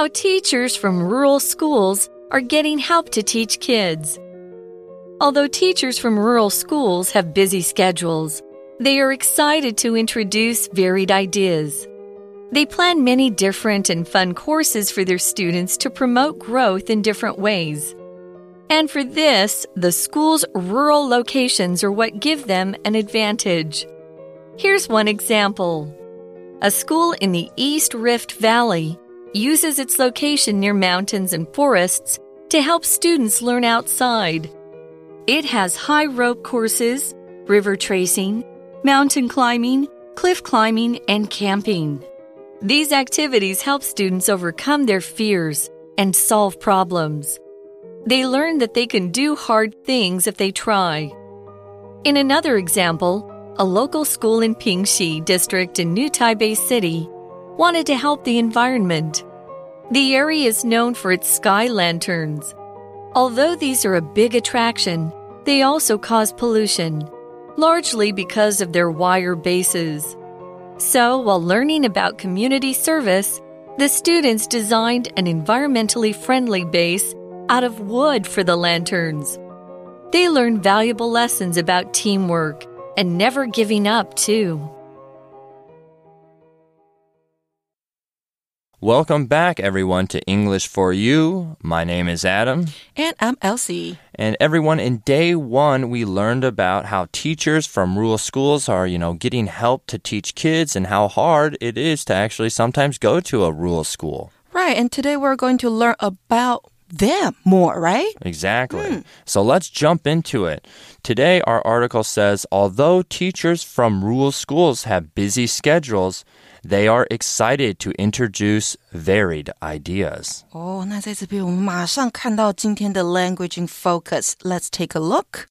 how teachers from rural schools are getting help to teach kids. Although teachers from rural schools have busy schedules, they are excited to introduce varied ideas. They plan many different and fun courses for their students to promote growth in different ways. And for this, the school's rural locations are what give them an advantage. Here's one example. A school in the East Rift Valley uses its location near mountains and forests to help students learn outside. It has high rope courses, river tracing, mountain climbing, cliff climbing, and camping. These activities help students overcome their fears and solve problems. They learn that they can do hard things if they try. In another example, a local school in Pingxi district in New Taipei City wanted to help the environment. The area is known for its sky lanterns. Although these are a big attraction, they also cause pollution, largely because of their wire bases. So, while learning about community service, the students designed an environmentally friendly base out of wood for the lanterns. They learned valuable lessons about teamwork and never giving up, too. Welcome back, everyone, to English for You. My name is Adam. And I'm Elsie. And everyone, in day one, we learned about how teachers from rural schools are, you know, getting help to teach kids and how hard it is to actually sometimes go to a rural school. Right. And today we're going to learn about them more, right? Exactly. Hmm. So let's jump into it. Today, our article says although teachers from rural schools have busy schedules, they are excited to introduce varied ideas. 哦，那在这边我们马上看到今天的 language in focus. Let's take a look.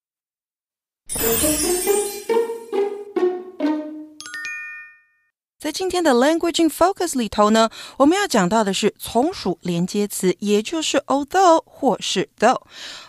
在今天的 language in focus 里头呢，我们要讲到的是从属连接词，也就是 although 或是 though。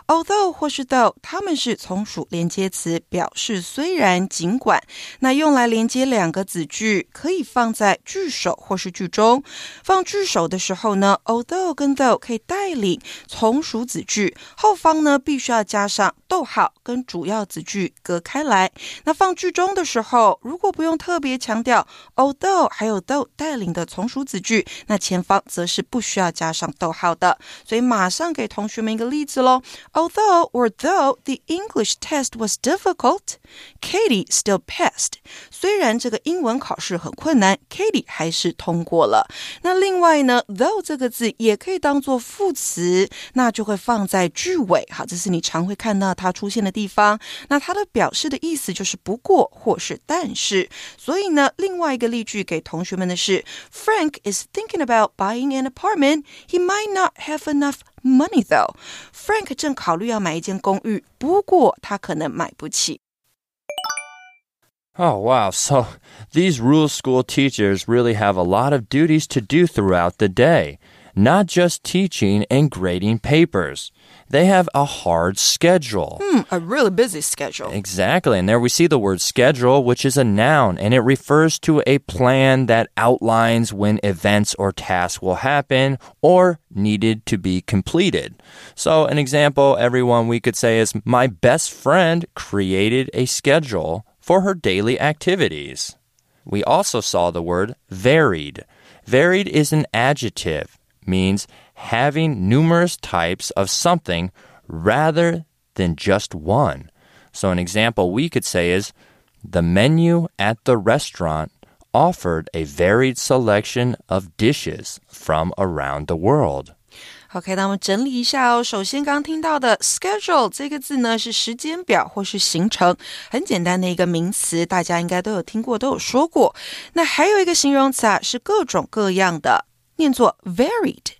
although 或是 though，它们是从属连接词，表示虽然、尽管。那用来连接两个子句，可以放在句首或是句中。放句首的时候呢，although 跟 though 可以带领从属子句，后方呢必须要加上逗号，跟主要子句隔开来。那放句中的时候，如果不用特别强调 although 还有 though 带领的从属子句，那前方则是不需要加上逗号的。所以马上给同学们一个例子喽。Although or though the English test was difficult, Katie still passed. 虽然这个英文考试很困难，Katie 还是通过了。那另外呢，though 这个字也可以当做副词，那就会放在句尾。好，这是你常会看到它出现的地方。那它的表示的意思就是不过或是但是。所以呢，另外一个例句给同学们的是：Frank is thinking about buying an apartment. He might not have enough money though. Frank 正考虑要买一间公寓，不过他可能买不起。Oh, wow. So these rural school teachers really have a lot of duties to do throughout the day, not just teaching and grading papers. They have a hard schedule. Hmm, a really busy schedule. Exactly. And there we see the word schedule, which is a noun, and it refers to a plan that outlines when events or tasks will happen or needed to be completed. So, an example, everyone, we could say is My best friend created a schedule for her daily activities. We also saw the word varied. Varied is an adjective, means having numerous types of something rather than just one. So, an example we could say is the menu at the restaurant offered a varied selection of dishes from around the world. OK，那我们整理一下哦。首先，刚刚听到的 schedule 这个字呢，是时间表或是行程，很简单的一个名词，大家应该都有听过，都有说过。那还有一个形容词啊，是各种各样的。 念作 varied，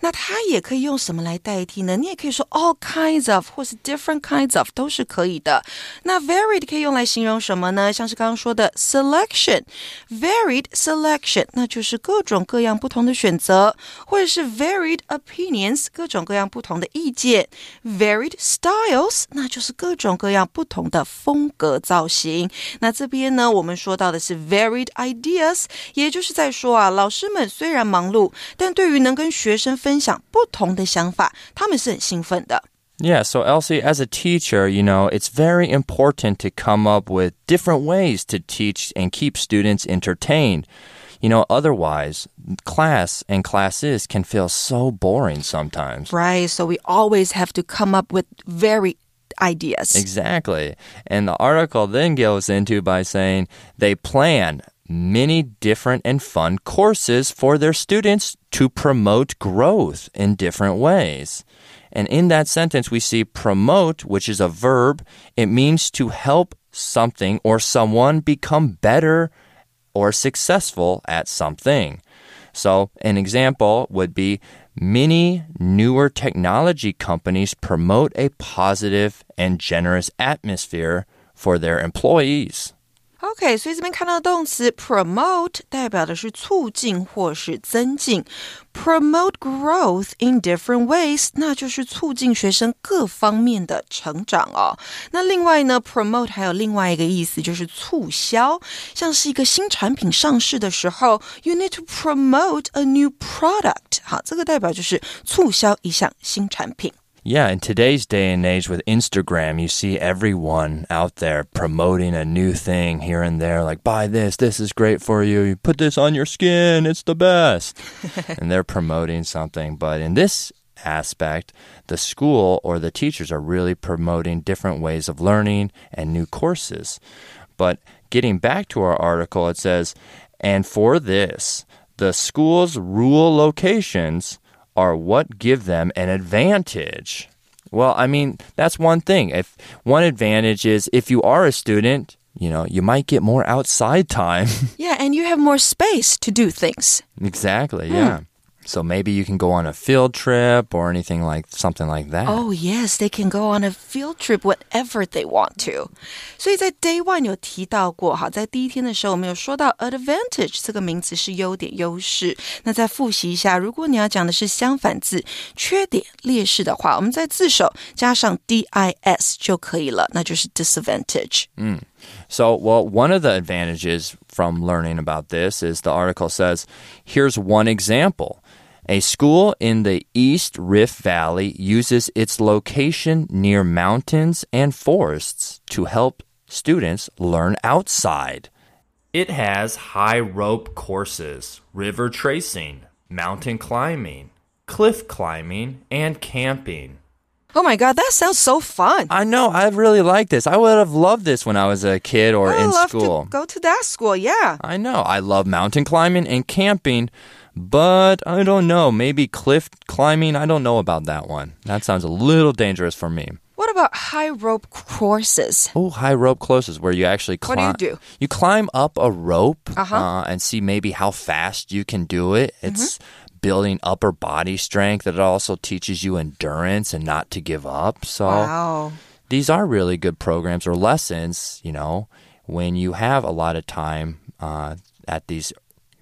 那它也可以用什么来代替呢？你也可以说 all kinds of 或是 different kinds of 都是可以的。那 varied 可以用来形容什么呢？像是刚刚说的 selection，varied selection，那就是各种各样不同的选择，或者是 varied opinions，各种各样不同的意见；varied styles，那就是各种各样不同的风格造型。那这边呢，我们说到的是 varied ideas，也就是在说啊，老师们虽然忙碌。助，但对于能跟学生分享不同的想法，他们是很兴奋的。Yeah, so Elsie, as a teacher, you know, it's very important to come up with different ways to teach and keep students entertained. You know, otherwise, class and classes can feel so boring sometimes. Right, so we always have to come up with very ideas. Exactly. And the article then goes into by saying they plan many different and fun courses for their students to promote growth in different ways. And in that sentence, we see promote, which is a verb. It means to help something or someone become better or successful at something. So, an example would be many newer technology companies promote a positive and generous atmosphere for their employees. OK，所以这边看到的动词 promote 代表的是促进或是增进，promote growth in different ways，那就是促进学生各方面的成长哦。那另外呢，promote 还有另外一个意思就是促销，像是一个新产品上市的时候，you need to promote a new product，好，这个代表就是促销一项新产品。Yeah, in today's day and age with Instagram, you see everyone out there promoting a new thing here and there, like, buy this, this is great for you, you put this on your skin, it's the best. and they're promoting something. But in this aspect, the school or the teachers are really promoting different ways of learning and new courses. But getting back to our article, it says, and for this, the school's rural locations are what give them an advantage. Well, I mean, that's one thing. If one advantage is if you are a student, you know, you might get more outside time. yeah, and you have more space to do things. Exactly, hmm. yeah. So maybe you can go on a field trip or anything like something like that. Oh yes, they can go on a field trip whatever they want to. 所以在 Day One 有提到过，哈，在第一天的时候我们有说到 advantage 这个名词是优点、优势。那再复习一下，如果你要讲的是相反字缺点、劣势的话，我们在字首加上 dis 就可以了，那就是 disadvantage。嗯。So, well, one of the advantages from learning about this is the article says, here's one example. A school in the East Rift Valley uses its location near mountains and forests to help students learn outside. It has high rope courses, river tracing, mountain climbing, cliff climbing, and camping. Oh my god, that sounds so fun. I know. I really like this. I would have loved this when I was a kid or oh, I in love school. To go to that school, yeah. I know. I love mountain climbing and camping, but I don't know. Maybe cliff climbing. I don't know about that one. That sounds a little dangerous for me. What about high rope courses? Oh, high rope courses where you actually climb. What do you do? You climb up a rope Uh-huh. uh, and see maybe how fast you can do it. It's building upper body strength. It also teaches you endurance and not to give up. So Wow. these are really good programs or lessons, you know, when you have a lot of time uh, at these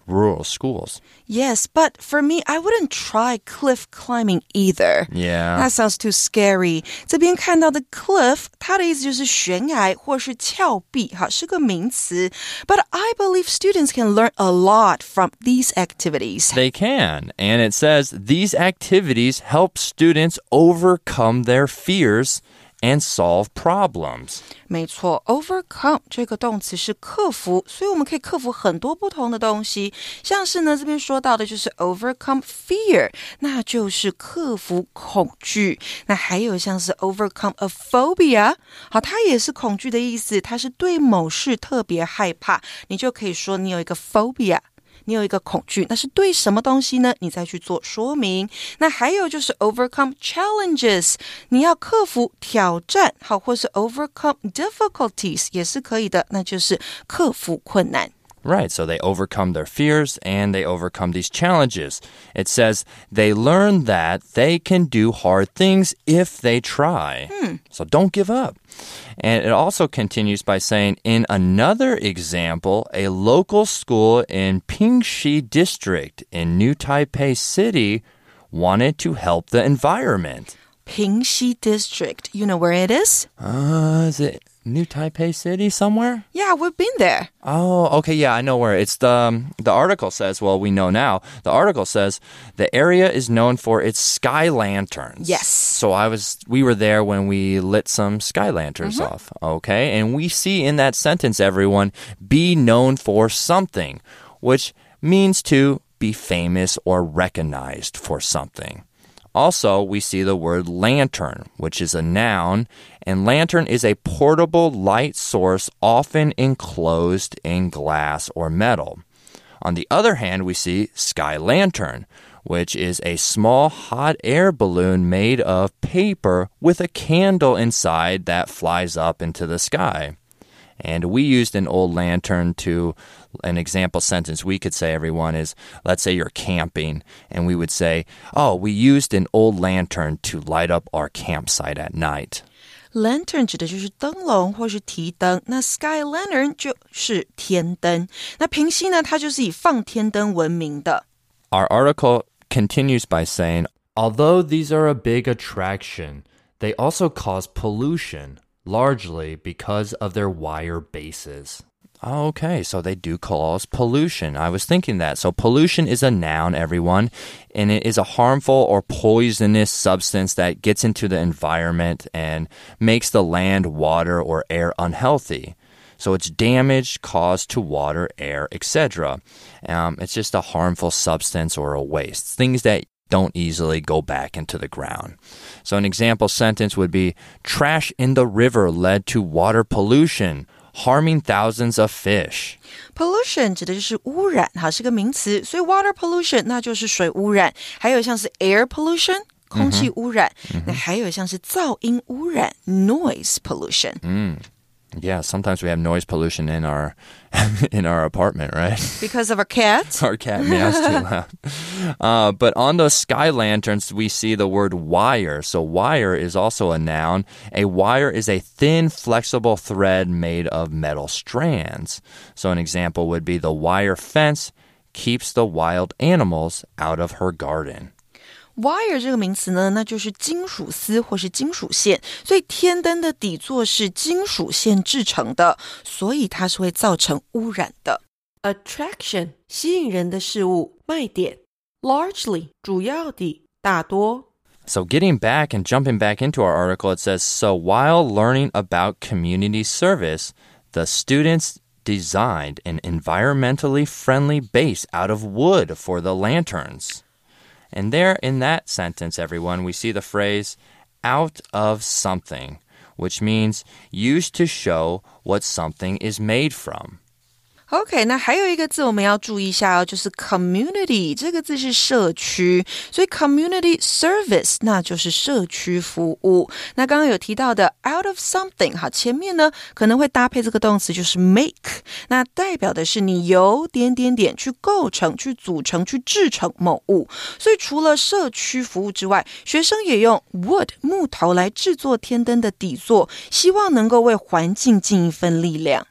rural schools. Yes, but for me, I wouldn't try cliff climbing either. Yeah. That sounds too scary. 这边看到的 cliff，它的意思就是悬崖或是峭壁，哈，是个名词。But I believe students can learn a lot from these activities. They can. And it says these activities help students overcome their fears and solve problems. 没错，overcome 这个动词是克服，所以我们可以克服很多不同的东西，像是呢这边说到的就是 overcome fear，那就是克服恐惧。那还有像是 overcome a phobia，好，它也是恐惧的意思，它是对某事特别害怕，你就可以说你有一个 phobia。你有一个恐惧，那是对什么东西呢？你再去做说明。那还有就是 overcome challenges，你要克服挑战，好，或是 overcome difficulties 也是可以的，那就是克服困难。Right, so they overcome their fears and they overcome these challenges. It says they learn that they can do hard things if they try. Hmm. So don't give up. And it also continues by saying, in another example, a local school in Pingxi District in New Taipei City wanted to help the environment. Pingxi district, you know where it is？Uh, is it New Taipei City somewhere? Yeah, we've been there. Oh, okay, yeah, I know where. It's the um, the article says, well, we know now. The article says the area is known for its sky lanterns. Yes. So I was we were there when we lit some sky lanterns Mm-hmm. off. Okay? And we see in that sentence everyone be known for something, which means to be famous or recognized for something. Also, we see the word lantern, which is a noun, and lantern is a portable light source often enclosed in glass or metal. On the other hand, we see sky lantern, which is a small hot air balloon made of paper with a candle inside that flies up into the sky. And we used an old lantern to an example sentence we could say everyone is let's say you're camping and we would say oh we used an old lantern to light up our campsite at night Lantern 指的就是灯笼或是提灯，那 sky lantern 就是天灯。那平溪呢，它就是以放天灯闻名的。Our article continues by saying, although these are a big attraction, they also cause pollution largely because of their wire bases. Okay, so they do cause pollution. I was thinking that. So, pollution is a noun, everyone, and it is a harmful or poisonous substance that gets into the environment and makes the land, water, or air unhealthy. So it's damage caused to water, air, etc. Um, it's just a harmful substance or a waste, things that don't easily go back into the ground. So an example sentence would be trash in the river led to water pollution, harming thousands of fish. Pollution 指的就是污染，好是个名词，所以 water pollution 那就是水污染，还有像是 air pollution 空气污染，那还有像是噪音污染 noise pollution。 Yeah, sometimes we have noise pollution in our in our apartment, right? Because of our cats. Our cat meows too loud. Uh, but on those sky lanterns, we see the word wire. So, wire is also a noun. A wire is a thin, flexible thread made of metal strands. So, an example would be the wire fence keeps the wild animals out of her garden Wire 这个名词呢，那就是金属丝或是金属线，所以天灯的底座是金属线制成的，所以它是会造成污染的。Attraction 吸引人的事物，卖点。Largely 主要的，大多。 So, getting back and jumping back into our article, it says So, while learning about community service, the students designed an environmentally friendly base out of wood for the lanterns. And there in that sentence, everyone, we see the phrase out of something, which means used to show what something is made from. OK，那还有一个字我们要注意一下哦，就是 community 这个字是社区，所以 community service 那就是社区服务。那刚刚有提到的 out of something，好，前面呢可能会搭配这个动词就是 make，那代表的是你由点点点去构成、去组成、去制成某物。所以除了社区服务之外，学生也用 wood 木头来制作天灯的底座，希望能够为环境尽一份力量。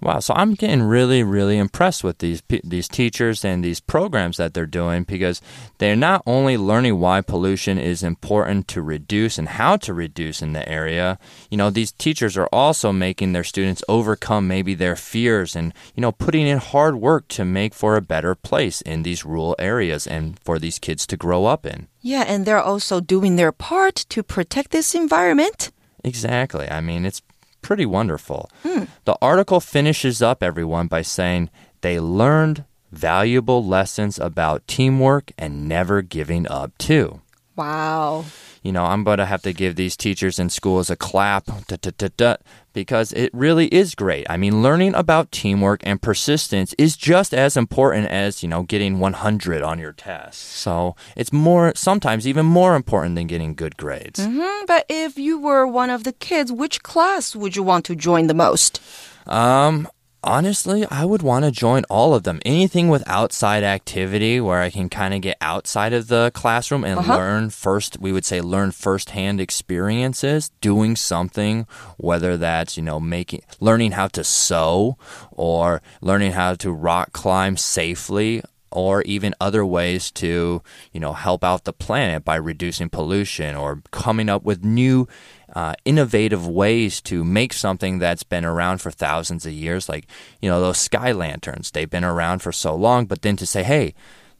Wow, so I'm getting really, really impressed with these these teachers and these programs that they're doing because they're not only learning why pollution is important to reduce and how to reduce in the area. You know, these teachers are also making their students overcome maybe their fears and you know putting in hard work to make for a better place in these rural areas and for these kids to grow up in. Yeah, and they're also doing their part to protect this environment. Exactly. I mean, it's pretty wonderful. Hmm. The article finishes up everyone by saying they learned valuable lessons about teamwork and never giving up, too. Wow. You know, I'm going to have to give these teachers in schools a clap da, da, da, da, because it really is great. I mean, learning about teamwork and persistence is just as important as, you know, getting 100 on your test. So it's more, sometimes even more important than getting good grades. Hmm, but if you were one of the kids, which class would you want to join the most? Um, honestly, I would want to join all of them. Anything with outside activity where I can kind of get outside of the classroom and uh-huh. learn first, we would say learn firsthand experiences, doing something, whether that's, you know, making, learning how to sew or learning how to rock climb safely. Or even other ways to, you know, help out the planet by reducing pollution or coming up with new uh, innovative ways to make something that's been around for thousands of years, like, you know, those sky lanterns. They've been around for so long, but then to say, hey,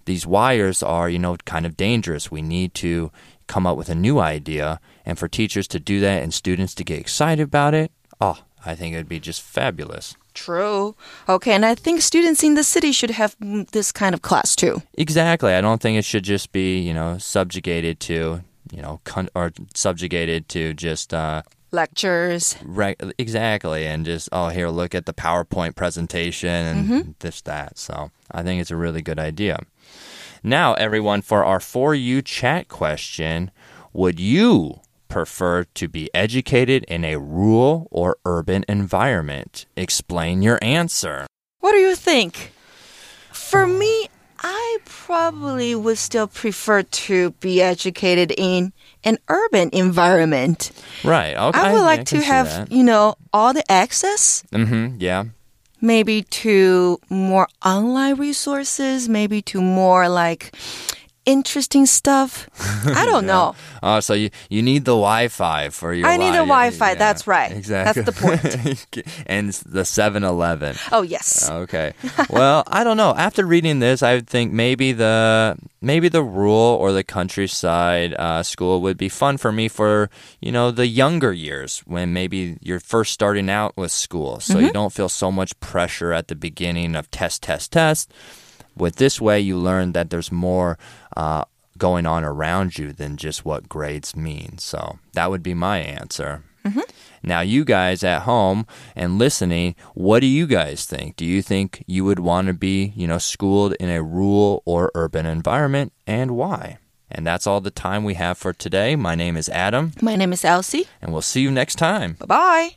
these wires are, you know, kind of dangerous. We need to come up with a new idea. And for teachers to do that and students to get excited about it, oh, I think it'd be just fabulous. True. Okay, and I think students in the city should have mm, this kind of class too. Exactly. I don't think it should just be, you know, subjugated to, you know, or subjugated to just uh, Lectures. Right, exactly, and just oh here, look at the PowerPoint presentation and Mm-hmm. this that. So I think it's a really good idea. Now, everyone, for our for you chat question, would you prefer to be educated in a rural or urban environment? Explain your answer. What do you think? For me, I probably would still prefer to be educated in an urban environment. Right. Okay. I would like to have, you know, all the access, Mm-hmm. Yeah. maybe to more online resources, maybe to more like interesting stuff. I don't know. Oh, so you, you need the Wi-Fi for your. I need the Wi- Wi-Fi, that's right. Exactly. That's the point. and the 7-Eleven. Oh, yes. Okay. well, I don't know. After reading this, I would think maybe the maybe the rural or the countryside uh, school would be fun for me for you know the younger years when maybe you're first starting out with school, so you don't feel so much pressure at the beginning of test, test, test. With this way, you learn that there's more. Uh, going on around you than just what grades mean. So that would be my answer. Now, you guys at home and listening, what do you guys think? Do you think you would want to be, you know, schooled in a rural or urban environment and why? And that's all the time we have for today. My name is Adam, My name is Elsie. and we'll see you next time. Bye bye.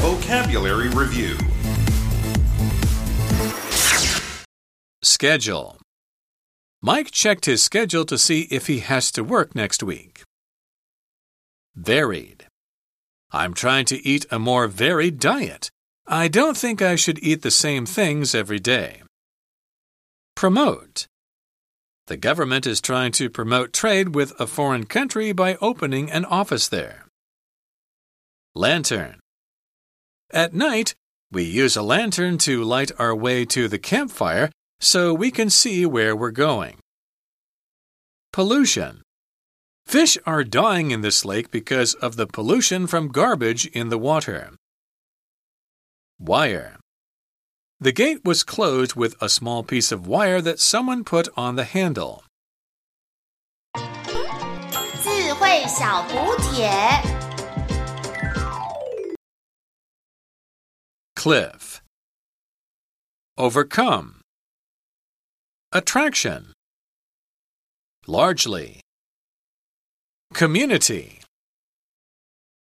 Vocabulary Review Schedule. Mike checked his schedule to see if he has to work next week. Varied. I'm trying to eat a more varied diet. I don't think I should eat the same things every day. Promote. The government is trying to promote trade with a foreign country by opening an office there. Lantern. At night, we use a lantern to light our way to the campfire so we can see where we're going. Pollution. Fish are dying in this lake because of the pollution from garbage in the water. Wire. The gate was closed with a small piece of wire that someone put on the handle. 智慧小补帖。 Cliff. Overcome. Attraction. Largely. Community.